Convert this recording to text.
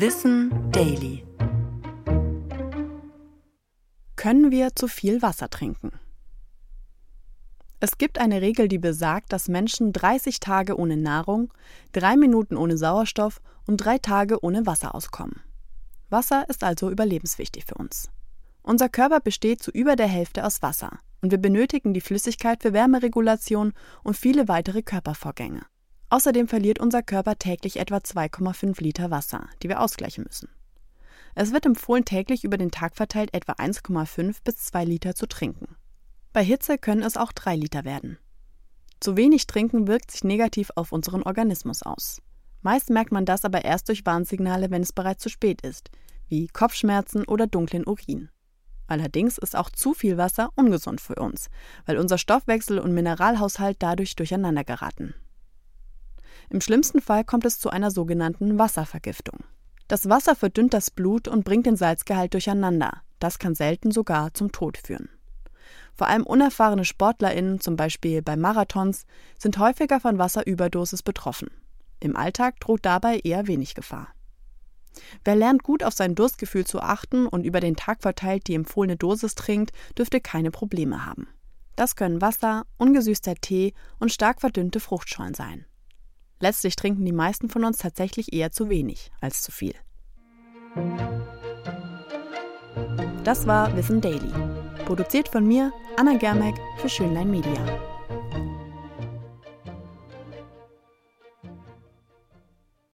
Wissen Daily. Können wir zu viel Wasser trinken? Es gibt eine Regel, die besagt, dass Menschen 30 Tage ohne Nahrung, drei Minuten ohne Sauerstoff und drei Tage ohne Wasser auskommen. Wasser ist also überlebenswichtig für uns. Unser Körper besteht zu über der Hälfte aus Wasser und wir benötigen die Flüssigkeit für Wärmeregulation und viele weitere Körpervorgänge. Außerdem verliert unser Körper täglich etwa 2,5 Liter Wasser, die wir ausgleichen müssen. Es wird empfohlen, täglich über den Tag verteilt etwa 1,5 bis 2 Liter zu trinken. Bei Hitze können es auch 3 Liter werden. Zu wenig Trinken wirkt sich negativ auf unseren Organismus aus. Meist merkt man das aber erst durch Warnsignale, wenn es bereits zu spät ist, wie Kopfschmerzen oder dunklen Urin. Allerdings ist auch zu viel Wasser ungesund für uns, weil unser Stoffwechsel und Mineralhaushalt dadurch durcheinander geraten. Im schlimmsten Fall kommt es zu einer sogenannten Wasservergiftung. Das Wasser verdünnt das Blut und bringt den Salzgehalt durcheinander. Das kann selten sogar zum Tod führen. Vor allem unerfahrene SportlerInnen, zum Beispiel bei Marathons, sind häufiger von Wasserüberdosis betroffen. Im Alltag droht dabei eher wenig Gefahr. Wer lernt, gut auf sein Durstgefühl zu achten und über den Tag verteilt die empfohlene Dosis trinkt, dürfte keine Probleme haben. Das können Wasser, ungesüßter Tee und stark verdünnte Fruchtschollen sein. Letztlich trinken die meisten von uns tatsächlich eher zu wenig als zu viel. Das war Wissen Daily. Produziert von mir, Anna Germeck, für Schönlein Media.